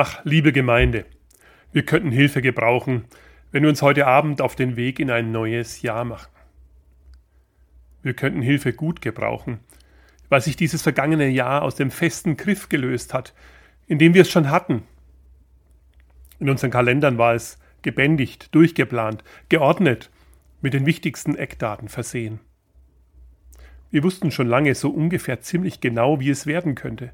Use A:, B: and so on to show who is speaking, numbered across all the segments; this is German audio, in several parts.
A: Ach, liebe Gemeinde, wir könnten Hilfe gebrauchen, wenn wir uns heute Abend auf den Weg in ein neues Jahr machen. Wir könnten Hilfe gut gebrauchen, weil sich dieses vergangene Jahr aus dem festen Griff gelöst hat, in dem wir es schon hatten. In unseren Kalendern war es gebändigt, durchgeplant, geordnet, mit den wichtigsten Eckdaten versehen. Wir wussten schon lange so ungefähr ziemlich genau, wie es werden könnte.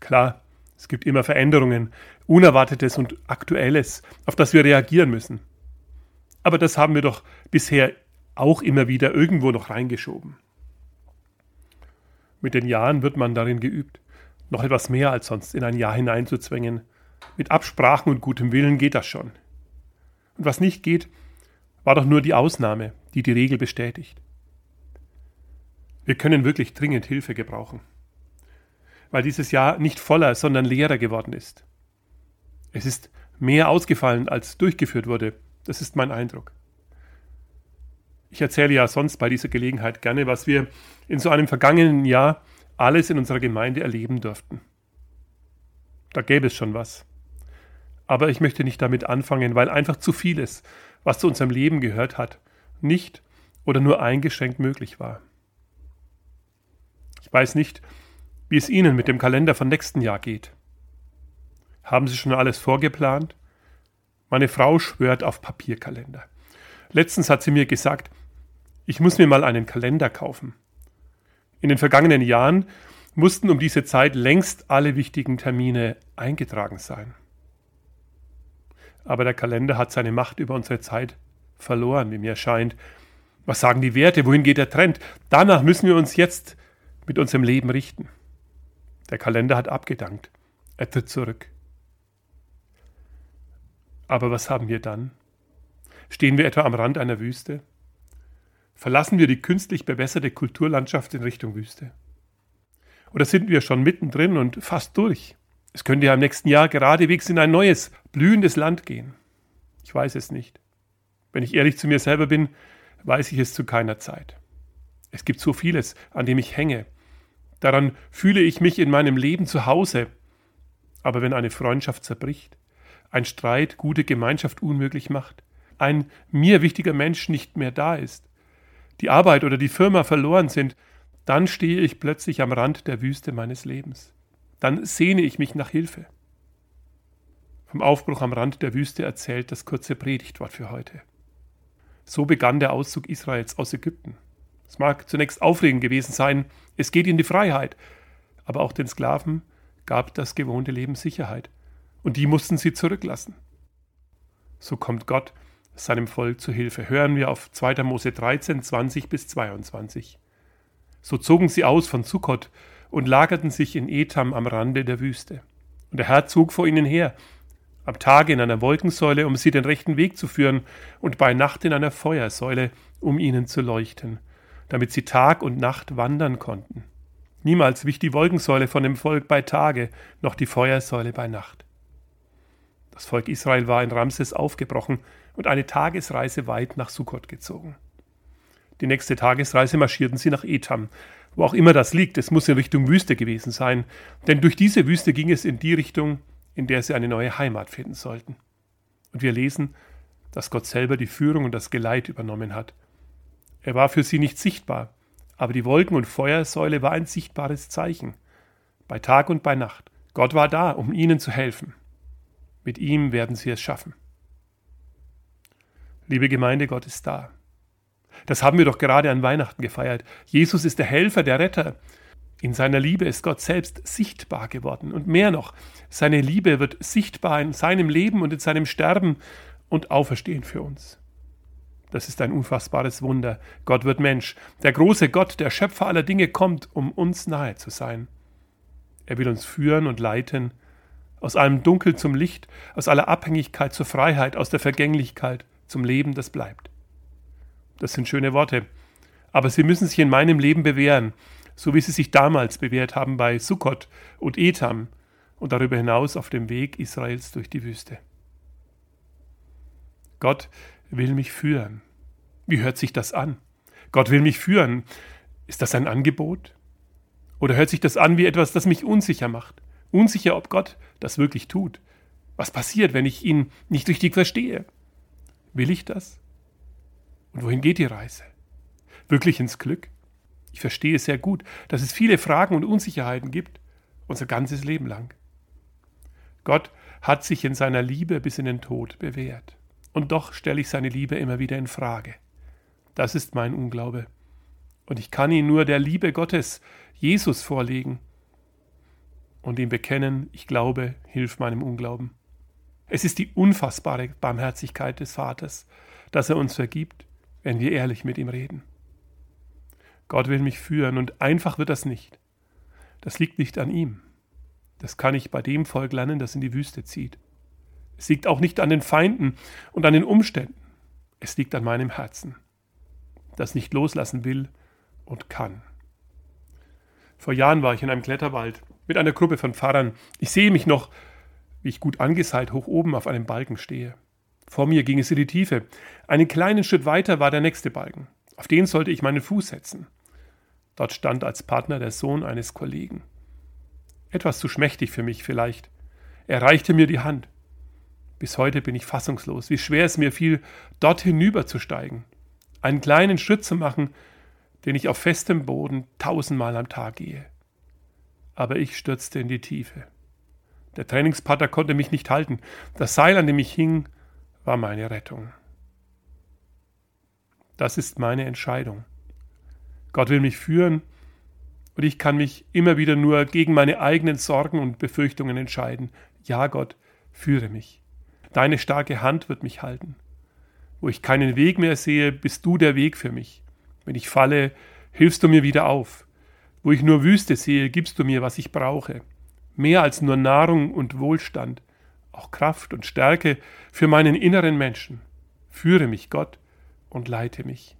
A: Klar, es gibt immer Veränderungen, Unerwartetes und Aktuelles, auf das wir reagieren müssen. Aber das haben wir doch bisher auch immer wieder irgendwo noch reingeschoben. Mit den Jahren wird man darin geübt, noch etwas mehr als sonst in ein Jahr hineinzuzwängen. Mit Absprachen und gutem Willen geht das schon. Und was nicht geht, war doch nur die Ausnahme, die die Regel bestätigt. Wir können wirklich dringend Hilfe gebrauchen weil dieses Jahr nicht voller, sondern leerer geworden ist. Es ist mehr ausgefallen, als durchgeführt wurde. Das ist mein Eindruck. Ich erzähle ja sonst bei dieser Gelegenheit gerne, was wir in so einem vergangenen Jahr alles in unserer Gemeinde erleben durften. Da gäbe es schon was. Aber ich möchte nicht damit anfangen, weil einfach zu vieles, was zu unserem Leben gehört hat, nicht oder nur eingeschränkt möglich war. Ich weiß nicht, wie es Ihnen mit dem Kalender von nächsten Jahr geht. Haben Sie schon alles vorgeplant? Meine Frau schwört auf Papierkalender. Letztens hat sie mir gesagt, ich muss mir mal einen Kalender kaufen. In den vergangenen Jahren mussten um diese Zeit längst alle wichtigen Termine eingetragen sein. Aber der Kalender hat seine Macht über unsere Zeit verloren, wie mir scheint. Was sagen die Werte? Wohin geht der Trend? Danach müssen wir uns jetzt mit unserem Leben richten. Der Kalender hat abgedankt. Er tritt zurück. Aber was haben wir dann? Stehen wir etwa am Rand einer Wüste? Verlassen wir die künstlich bewässerte Kulturlandschaft in Richtung Wüste? Oder sind wir schon mittendrin und fast durch? Es könnte ja im nächsten Jahr geradewegs in ein neues, blühendes Land gehen. Ich weiß es nicht. Wenn ich ehrlich zu mir selber bin, weiß ich es zu keiner Zeit. Es gibt so vieles, an dem ich hänge, Daran fühle ich mich in meinem Leben zu Hause. Aber wenn eine Freundschaft zerbricht, ein Streit gute Gemeinschaft unmöglich macht, ein mir wichtiger Mensch nicht mehr da ist, die Arbeit oder die Firma verloren sind, dann stehe ich plötzlich am Rand der Wüste meines Lebens. Dann sehne ich mich nach Hilfe. Vom Aufbruch am Rand der Wüste erzählt das kurze Predigtwort für heute. So begann der Auszug Israels aus Ägypten. Es mag zunächst aufregend gewesen sein, es geht in die Freiheit, aber auch den Sklaven gab das gewohnte Leben Sicherheit, und die mussten sie zurücklassen. So kommt Gott seinem Volk zu Hilfe. Hören wir auf 2. Mose 13, 20 bis 22. So zogen sie aus von Sukkot und lagerten sich in Etam am Rande der Wüste. Und der Herr zog vor ihnen her, am Tage in einer Wolkensäule, um sie den rechten Weg zu führen, und bei Nacht in einer Feuersäule, um ihnen zu leuchten damit sie Tag und Nacht wandern konnten. Niemals wich die Wolkensäule von dem Volk bei Tage, noch die Feuersäule bei Nacht. Das Volk Israel war in Ramses aufgebrochen und eine Tagesreise weit nach Sukkot gezogen. Die nächste Tagesreise marschierten sie nach Etam. Wo auch immer das liegt, es muss in Richtung Wüste gewesen sein, denn durch diese Wüste ging es in die Richtung, in der sie eine neue Heimat finden sollten. Und wir lesen, dass Gott selber die Führung und das Geleit übernommen hat er war für sie nicht sichtbar, aber die Wolken- und Feuersäule war ein sichtbares Zeichen. Bei Tag und bei Nacht. Gott war da, um ihnen zu helfen. Mit ihm werden sie es schaffen. Liebe Gemeinde, Gott ist da. Das haben wir doch gerade an Weihnachten gefeiert. Jesus ist der Helfer, der Retter. In seiner Liebe ist Gott selbst sichtbar geworden. Und mehr noch, seine Liebe wird sichtbar in seinem Leben und in seinem Sterben und Auferstehen für uns. Das ist ein unfassbares Wunder. Gott wird Mensch. Der große Gott, der Schöpfer aller Dinge, kommt, um uns nahe zu sein. Er will uns führen und leiten, aus allem Dunkel zum Licht, aus aller Abhängigkeit zur Freiheit, aus der Vergänglichkeit zum Leben, das bleibt. Das sind schöne Worte, aber sie müssen sich in meinem Leben bewähren, so wie sie sich damals bewährt haben bei Sukkot und Etam und darüber hinaus auf dem Weg Israels durch die Wüste. Gott will mich führen. Wie hört sich das an? Gott will mich führen. Ist das ein Angebot? Oder hört sich das an wie etwas, das mich unsicher macht? Unsicher, ob Gott das wirklich tut, Was passiert, wenn ich ihn nicht richtig verstehe? Will ich das? Und wohin geht die Reise? Wirklich ins Glück? Ich verstehe sehr gut, dass es viele Fragen und Unsicherheiten gibt, unser ganzes Leben lang. Gott hat sich in seiner Liebe bis in den Tod bewährt. Und doch stelle ich seine Liebe immer wieder in Frage. Das ist mein Unglaube. Und ich kann ihn nur der Liebe Gottes, Jesus, vorlegen und ihm bekennen, ich glaube, hilf meinem Unglauben. Es ist die unfassbare Barmherzigkeit des Vaters, dass er uns vergibt, wenn wir ehrlich mit ihm reden. Gott will mich führen und einfach wird das nicht. Das liegt nicht an ihm. Das kann ich bei dem Volk lernen, das in die Wüste zieht. Es liegt auch nicht an den Feinden und an den Umständen. Es liegt an meinem Herzen, das nicht loslassen will und kann. Vor Jahren war ich in einem Kletterwald mit einer Gruppe von Pfarrern. Ich sehe mich noch, wie ich gut angeseilt hoch oben auf einem Balken stehe. Vor mir ging es in die Tiefe. Einen kleinen Schritt weiter war der nächste Balken. Auf den sollte ich meinen Fuß setzen. Dort stand als Partner der Sohn eines Kollegen. Etwas zu schmächtig für mich vielleicht. Er reichte mir die Hand. Bis heute bin ich fassungslos, wie schwer es mir fiel, dort hinüberzusteigen, einen kleinen Schritt zu machen, den ich auf festem Boden tausendmal am Tag gehe. Aber ich stürzte in die Tiefe. Der Trainingspartner konnte mich nicht halten. Das Seil, an dem ich hing, war meine Rettung. Das ist meine Entscheidung. Gott will mich führen und ich kann mich immer wieder nur gegen meine eigenen Sorgen und Befürchtungen entscheiden. Ja, Gott, führe mich. Deine starke Hand wird mich halten. Wo ich keinen Weg mehr sehe, bist du der Weg für mich. Wenn ich falle, hilfst du mir wieder auf. Wo ich nur Wüste sehe, gibst du mir, was ich brauche. Mehr als nur Nahrung und Wohlstand, auch Kraft und Stärke für meinen inneren Menschen. Führe mich, Gott, und leite mich.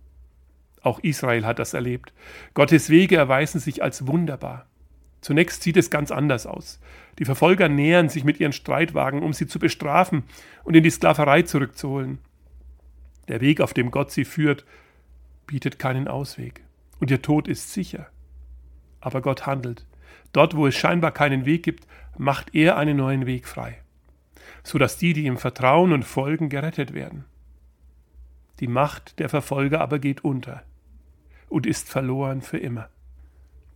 A: Auch Israel hat das erlebt. Gottes Wege erweisen sich als wunderbar. Zunächst sieht es ganz anders aus. Die Verfolger nähern sich mit ihren Streitwagen, um sie zu bestrafen und in die Sklaverei zurückzuholen. Der Weg, auf dem Gott sie führt, bietet keinen Ausweg. Und ihr Tod ist sicher. Aber Gott handelt. Dort, wo es scheinbar keinen Weg gibt, macht er einen neuen Weg frei, sodass die, die ihm vertrauen und folgen, gerettet werden. Die Macht der Verfolger aber geht unter und ist verloren für immer.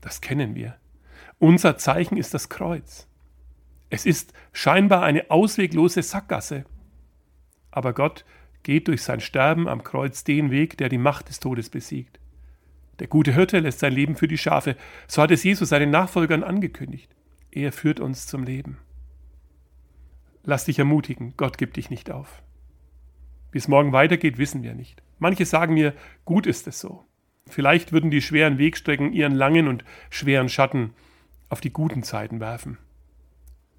A: Das kennen wir. Unser Zeichen ist das Kreuz. Es ist scheinbar eine ausweglose Sackgasse. Aber Gott geht durch sein Sterben am Kreuz den Weg, der die Macht des Todes besiegt. Der gute Hirte lässt sein Leben für die Schafe. So hat es Jesus seinen Nachfolgern angekündigt. Er führt uns zum Leben. Lass dich ermutigen, Gott gibt dich nicht auf. Wie es morgen weitergeht, wissen wir nicht. Manche sagen mir, gut ist es so. Vielleicht würden die schweren Wegstrecken ihren langen und schweren Schatten auf die guten Zeiten werfen.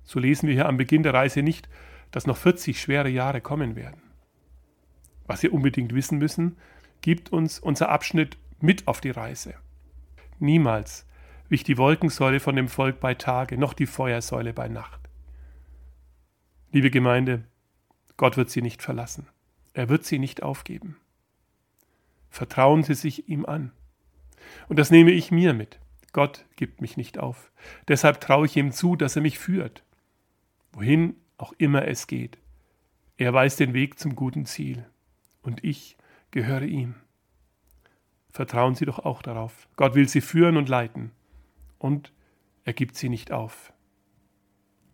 A: So lesen wir hier am Beginn der Reise nicht, dass noch 40 schwere Jahre kommen werden. Was wir unbedingt wissen müssen, gibt uns unser Abschnitt mit auf die Reise. Niemals wich die Wolkensäule von dem Volk bei Tage, noch die Feuersäule bei Nacht. Liebe Gemeinde, Gott wird sie nicht verlassen. Er wird sie nicht aufgeben. Vertrauen Sie sich ihm an. Und das nehme ich mir mit. Gott gibt mich nicht auf. Deshalb traue ich ihm zu, dass er mich führt. Wohin auch immer es geht. Er weiß den Weg zum guten Ziel. Und ich gehöre ihm. Vertrauen Sie doch auch darauf. Gott will Sie führen und leiten. Und er gibt Sie nicht auf.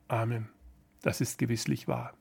A: Amen. Das ist gewisslich wahr.